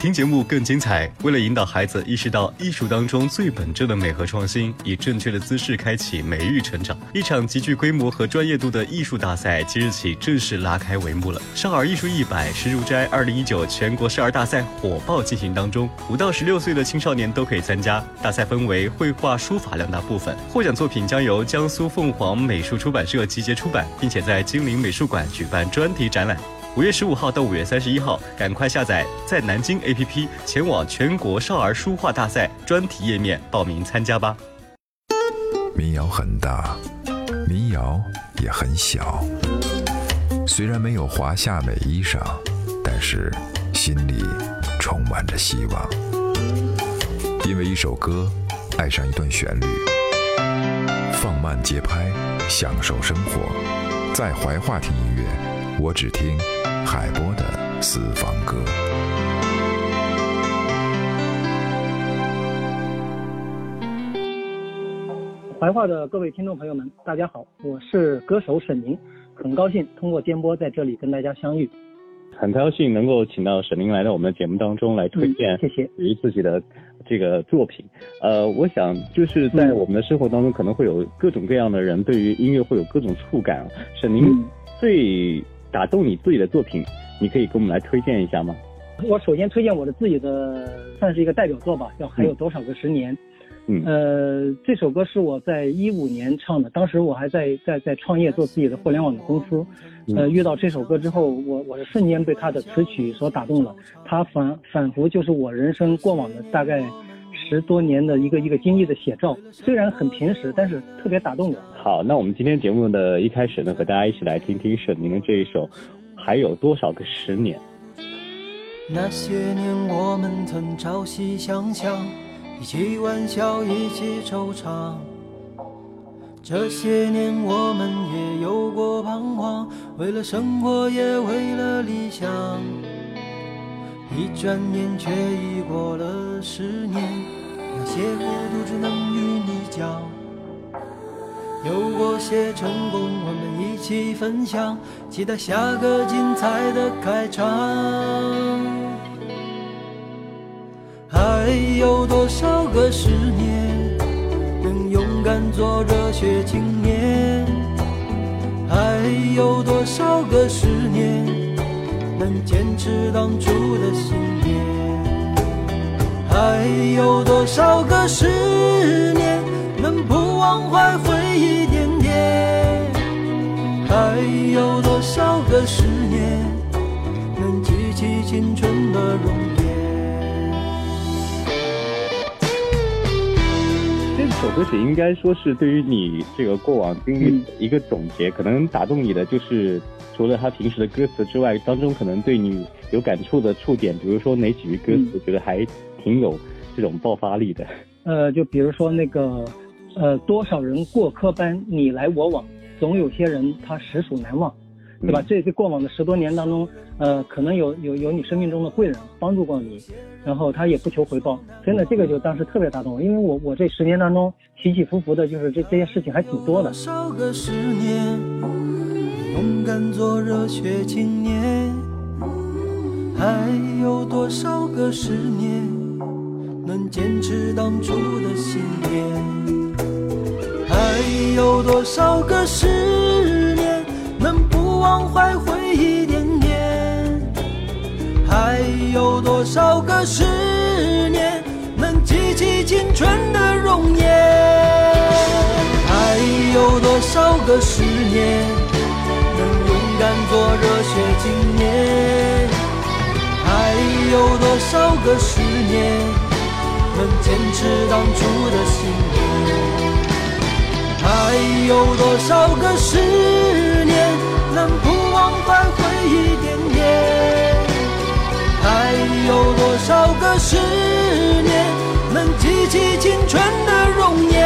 听节目更精彩。为了引导孩子意识到艺术当中最本质的美和创新，以正确的姿势开启美育成长，一场极具规模和专业度的艺术大赛即日起正式拉开帷幕了。少儿艺术一百石如斋二零一九全国少儿大赛火爆进行当中，五到十六岁的青少年都可以参加。大赛分为绘画、书法两大部分，获奖作品将由江苏凤凰美术出版社集结出版，并且在金陵美术馆举办专题展览。五月十五号到五月三十一号，赶快下载在南京 APP，前往全国少儿书画大赛专题页面报名参加吧。民谣很大，民谣也很小。虽然没有华夏美衣裳，但是心里充满着希望。因为一首歌，爱上一段旋律，放慢节拍，享受生活，在怀化听音乐，我只听。海波的私房歌。怀化的各位听众朋友们，大家好，我是歌手沈宁，很高兴通过电波在这里跟大家相遇。很高兴能够请到沈宁来到我们的节目当中来推荐，谢谢于自己的这个作品。呃，我想就是在我们的生活当中，可能会有各种各样的人对于音乐会有各种触感。沈宁最。打动你自己的作品，你可以给我们来推荐一下吗？我首先推荐我的自己的，算是一个代表作吧，叫《还有多少个十年》。嗯，呃，这首歌是我在一五年唱的，当时我还在在在创业做自己的互联网的公司。呃，遇到这首歌之后，我我是瞬间被他的词曲所打动了。他反反复就是我人生过往的大概。十多年的一个一个经历的写照，虽然很平实，但是特别打动我。好，那我们今天节目的一开始呢，和大家一起来听听沈宁的这一首《还有多少个十年》。那些年我们曾朝夕相向，一起玩笑，一起惆怅。这些年我们也有过彷徨，为了生活，也为了理想。一转眼却已过了十年，那些孤独只能与你讲。有过些成功，我们一起分享，期待下个精彩的开场。还有多少个十年，能勇敢做热血青年？还有多少个十年？能坚持当初的信念，还有多少个十年能不忘怀回忆点点？还有多少个十年能记起青春的容颜？首歌曲应该说是对于你这个过往经历一个总结，可能打动你的就是。除了他平时的歌词之外，当中可能对你有感触的触点，比如说哪几句歌词觉得还挺有这种爆发力的？呃，就比如说那个，呃，多少人过客般，你来我往，总有些人他实属难忘，对吧？这这过往的十多年当中，呃，可能有有有你生命中的贵人帮助过你，然后他也不求回报，真的这个就当时特别打动我，因为我我这十年当中起起伏伏的，就是这这些事情还挺多的。少个十年勇敢做热血青年，还有多少个十年能坚持当初的信念？还有多少个十年能不忘怀回忆点点？还有多少个十年能记起青春的容颜？还有多少个十年？能勇敢做热血青年，还有多少个十年能坚持当初的信念？还有多少个十年能不忘怀回忆点点？还有多少个十年能记起青春的容颜？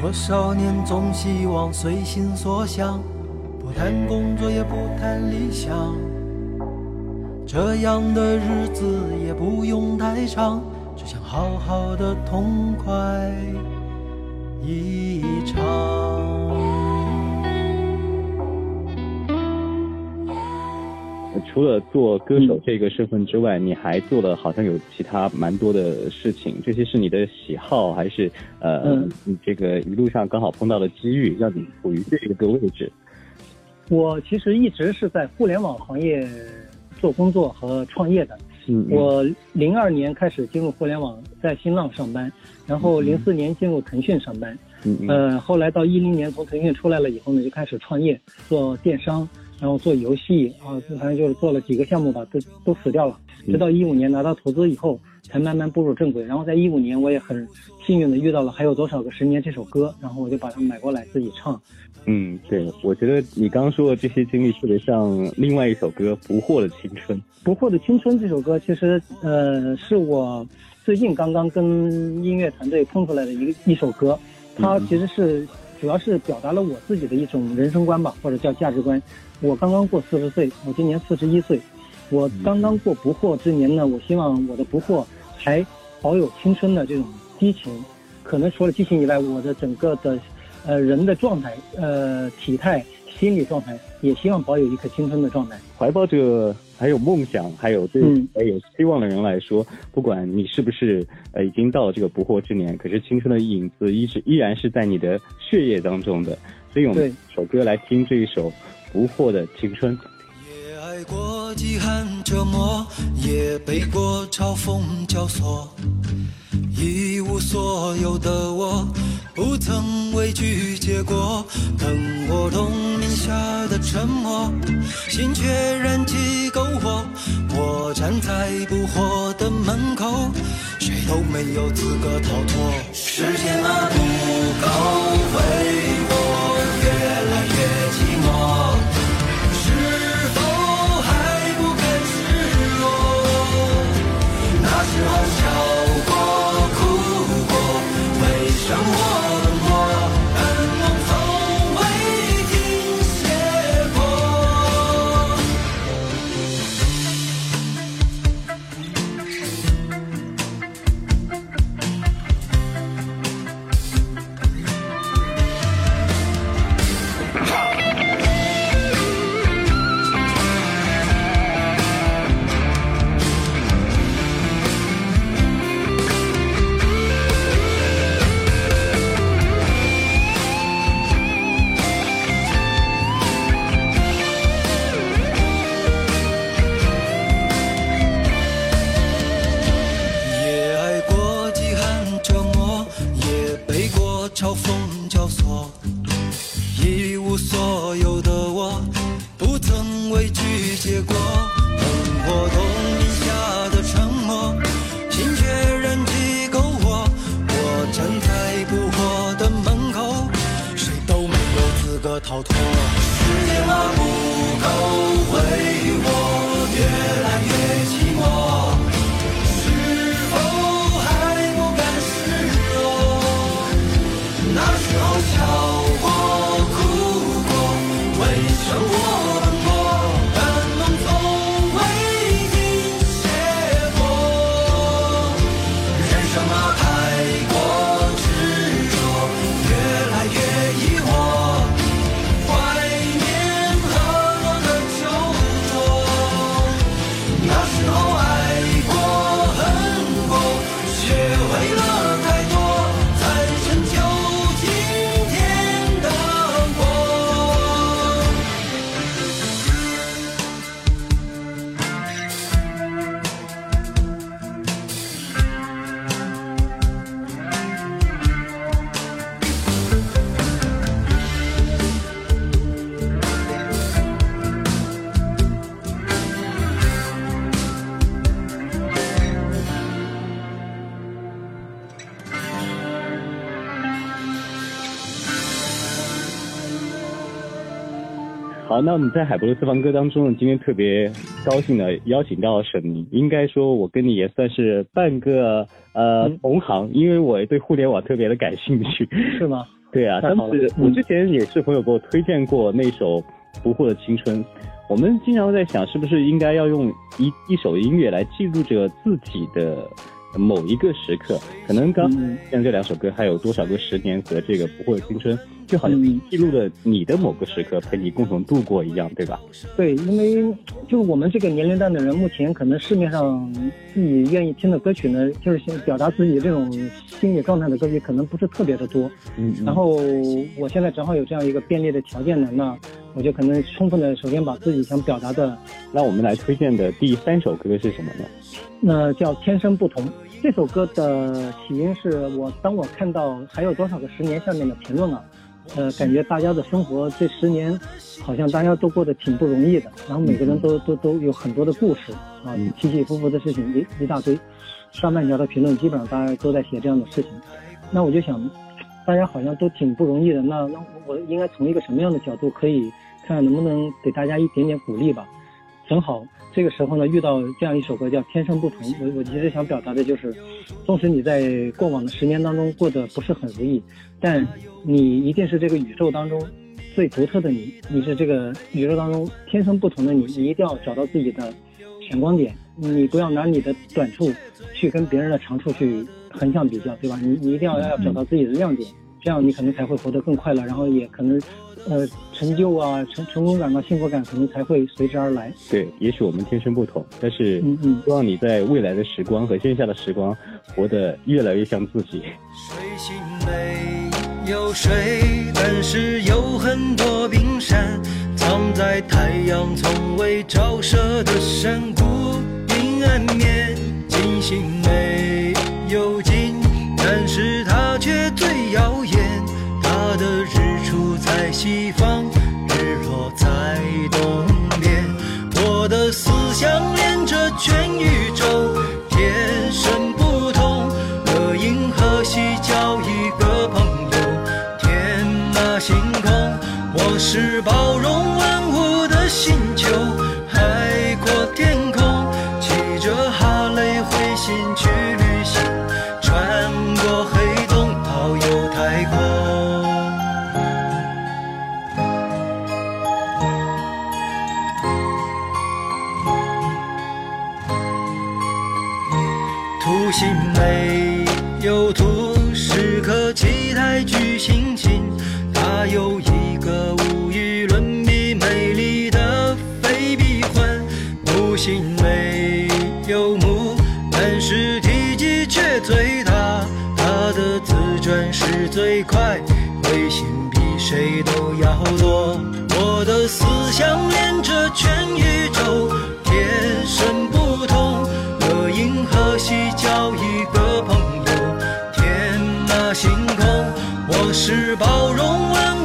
多少年总希望随心所想，不谈工作也不谈理想，这样的日子也不用太长，只想好好的痛快一场。除了做歌手这个身份之外，你还做了好像有其他蛮多的事情。这些是你的喜好，还是呃，你这个一路上刚好碰到的机遇，让你处于这个位置？我其实一直是在互联网行业做工作和创业的。嗯我零二年开始进入互联网，在新浪上班，然后零四年进入腾讯上班。嗯呃，后来到一零年从腾讯出来了以后呢，就开始创业做电商，然后做游戏啊，反正就是做了几个项目吧，都都死掉了。直到一五年拿到投资以后，才慢慢步入正轨。然后在一五年，我也很幸运的遇到了《还有多少个十年》这首歌，然后我就把它买过来自己唱。嗯，对，我觉得你刚刚说的这些经历特别像另外一首歌《不惑的青春》。《不惑的青春》这首歌其实呃是我最近刚刚跟音乐团队碰出来的一个一首歌。它其实是主要是表达了我自己的一种人生观吧，或者叫价值观。我刚刚过四十岁，我今年四十一岁，我刚刚过不惑之年呢。我希望我的不惑还保有青春的这种激情，可能除了激情以外，我的整个的呃人的状态、呃体态、心理状态，也希望保有一颗青春的状态。怀抱着。还有梦想，还有对还有希望的人来说，不管你是不是呃已经到了这个不惑之年，可是青春的影子一直依然是在你的血液当中的。所以我们首歌来听这一首《不惑的青春》。也爱过饥寒折磨，也被过嘲讽教唆，一无所有的我。不曾畏惧结果，等我冬眠下的沉默，心却燃起站在不惑的门口，谁都没有资格逃脱。时间啊，不够回逃脱。时间拉不够好，那我们在海博的私房歌当中呢，今天特别高兴的邀请到沈宁。应该说，我跟你也算是半个呃同行，因为我对互联网特别的感兴趣。是吗？对啊，当时我之前也是朋友给我推荐过那首《不惑的青春》。我们经常在想，是不是应该要用一一首音乐来记录着自己的某一个时刻，可能刚嗯像这两首歌还有多少个十年和这个不惑青春，就好像嗯记录了你的某个时刻，陪你共同度过一样，对吧？对，因为就是我们这个年龄段的人，目前可能市面上自己愿意听的歌曲呢，就是想表达自己这种心理状态的歌曲，可能不是特别的多。嗯然后我现在正好有这样一个便利的条件呢，那我就可能充分的首先把自己想表达的，那我们来推荐的第三首歌是什么呢？那叫《天生不同》。这首歌的起因是我当我看到还有多少个十年下面的评论啊，呃，感觉大家的生活这十年好像大家都过得挺不容易的，然后每个人都都都有很多的故事啊嗯，起起伏伏的事情一一大堆，上半条的评论基本上大家都在写这样的事情，那我就想，大家好像都挺不容易的，那那我应该从一个什么样的角度可以看看能不能给大家一点点鼓励吧？正好这个时候呢，遇到这样一首歌叫《天生不同》，我我其实想表达的就是，纵使你在过往的十年当中过得不是很如意，但你一定是这个宇宙当中最独特的你，你是这个宇宙当中天生不同的你，你一定要找到自己的闪光点，你不要拿你的短处去跟别人的长处去横向比较，对吧？你你一定要要找到自己的亮点，这样你可能才会活得更快乐，然后也可能，呃，成就啊、成成功感啊、幸福感可能才会随之而来。对，也许我们天生不同，但是嗯嗯希望你在未来的时光和线下的时光活得越来越像自己。水星没有水，但是有很多冰山，藏在太阳从未照射的山谷阴暗面。金星没有是包容万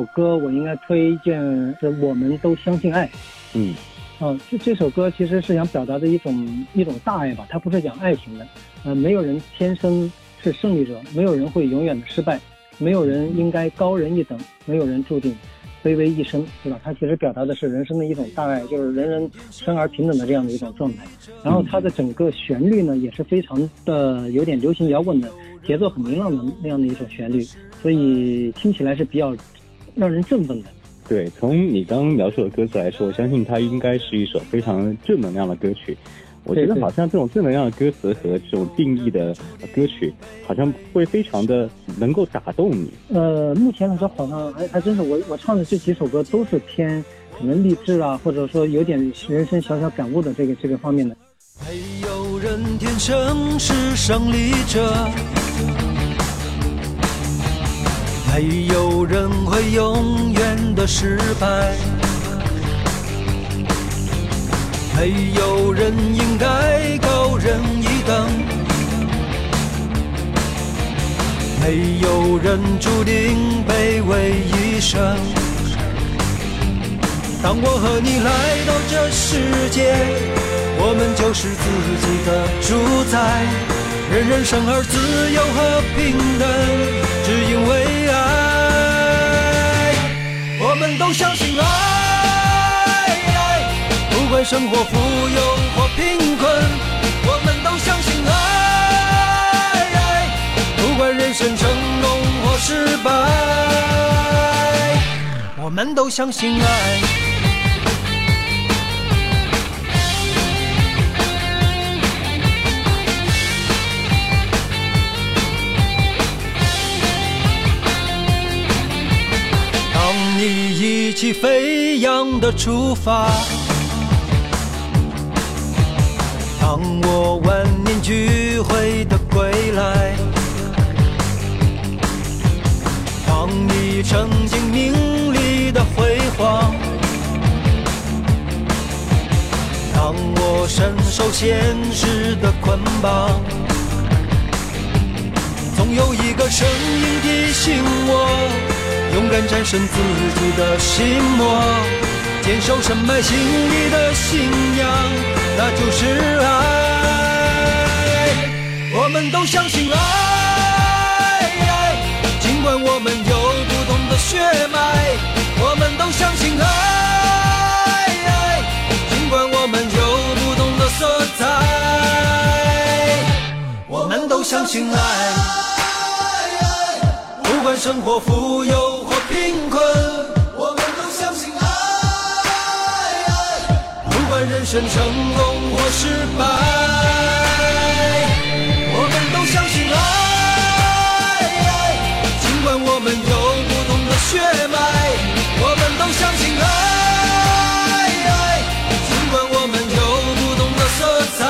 首歌我应该推荐是《我们都相信爱》。嗯啊，这这首歌其实是想表达的一种一种大爱吧，它不是讲爱情的。呃，没有人天生是胜利者，没有人会永远的失败，没有人应该高人一等，没有人注定卑微一生，对吧？它其实表达的是人生的一种大爱，就是人人生而平等的这样的一种状态。然后它的整个旋律呢，也是非常的有点流行摇滚的节奏，很明朗的那样的一种旋律，所以听起来是比较让人振奋的。对，从你刚刚描述的歌词来说，我相信它应该是一首非常正能量的歌曲。我觉得好像这种正能量的歌词和这种定义的歌曲，好像会非常的能够打动你。呃，目前来说好像还还真是我我唱的这几首歌都是偏可能励志啊，或者说有点人生小小感悟的这个这个方面的。没有人天生是胜利者，没有人会永远的失败，没有人应该高人一等，没有人注定卑微一生。当我和你来到这世界。我们就是自己的主宰，人人生而自由和平等，只因为。们都相信爱，不管生活富有或贫困，我们都相信爱，不管人生成功或失败，我们都相信爱。意气飞扬的出发，当我万念俱灰的归来，当你曾经名利的辉煌，当我深受现实的捆绑，总有一个声音提醒我。勇敢战胜自己的心魔，坚守深埋心里的信仰，那就是爱。我们都相信爱，尽管我们有不同的血脉。我们都相信爱，尽管我们有不同的色彩。我们都相信爱，不管生活富有。贫困，我们都相信爱。不管人生成功或失败，我们都相信爱。尽管我们有不同的血脉，我们都相信爱。尽管我们有不同的色彩，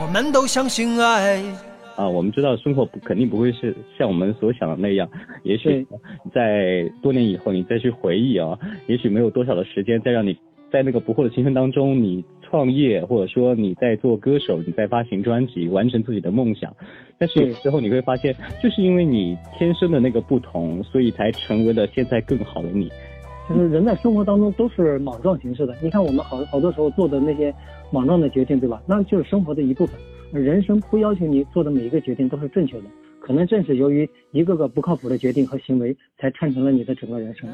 我们都相信爱。啊，我们知道生活不肯定不会是像我们所想的那样，也许在多年以后你再去回忆啊，也许没有多少的时间再让你在那个不惑的青春当中，你创业或者说你在做歌手，你在发行专辑，完成自己的梦想。但是有时候你会发现，就是因为你天生的那个不同，所以才成为了现在更好的你。就是人在生活当中都是莽撞形式的，你看我们好好多时候做的那些莽撞的决定，对吧？那就是生活的一部分。人生不要求你做的每一个决定都是正确的，可能正是由于一个个不靠谱的决定和行为，才串成了你的整个人生。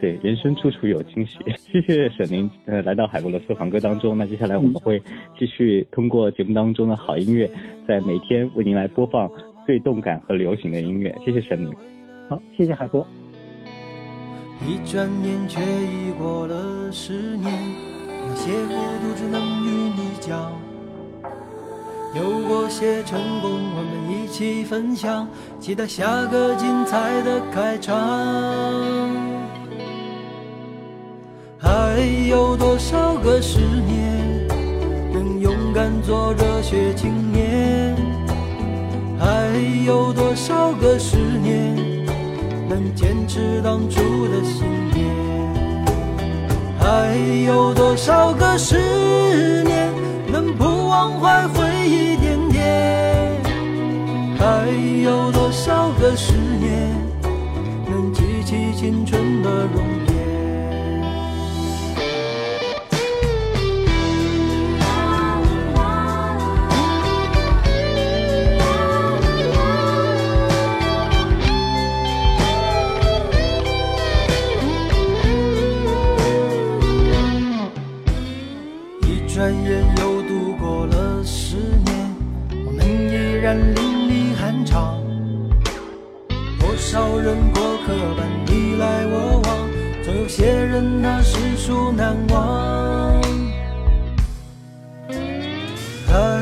对，人生处处有惊喜。谢谢沈宁，呃，来到海波的私房歌当中。那接下来我们会继续通过节目当中的好音乐，在每天为您来播放最动感和流行的音乐。谢谢沈宁。好，谢谢海波。一转眼却已过了十年，那些孤独只能与你讲。有过些成功，我们一起分享，期待下个精彩的开场。还有多少个十年，能勇敢做热血青年？还有多少个十年，能坚持当初的信念？还有多少个十年，能不忘怀回忆？还有多少个十年，能记起青春的容颜？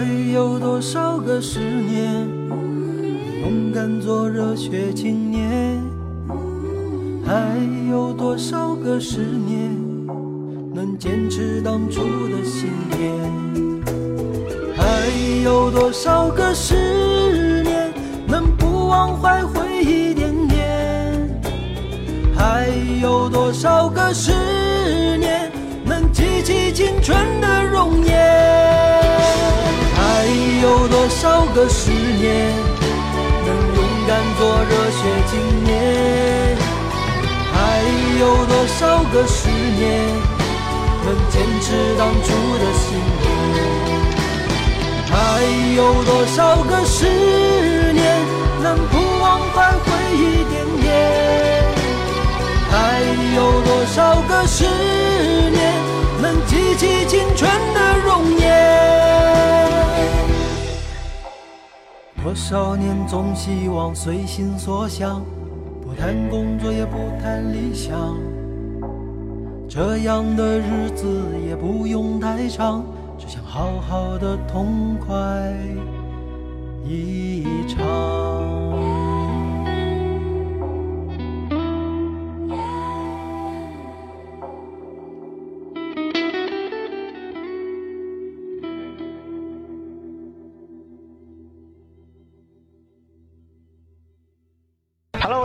还有多少个十年，勇敢做热血青年？还有多少个十年，能坚持当初的信念？还有多少个十年能不忘怀回忆点点？还有多少个十年能记起青春的容颜？还有多少个十年能勇敢做热血青年？还有多少个十年能坚持当初的信念？还有多少个十年能不忘怀回忆点点？还有多少个十年能记起青春的容颜？少年总希望随心所想，不谈工作也不谈理想，这样的日子也不用太长。只想好好的痛快一场。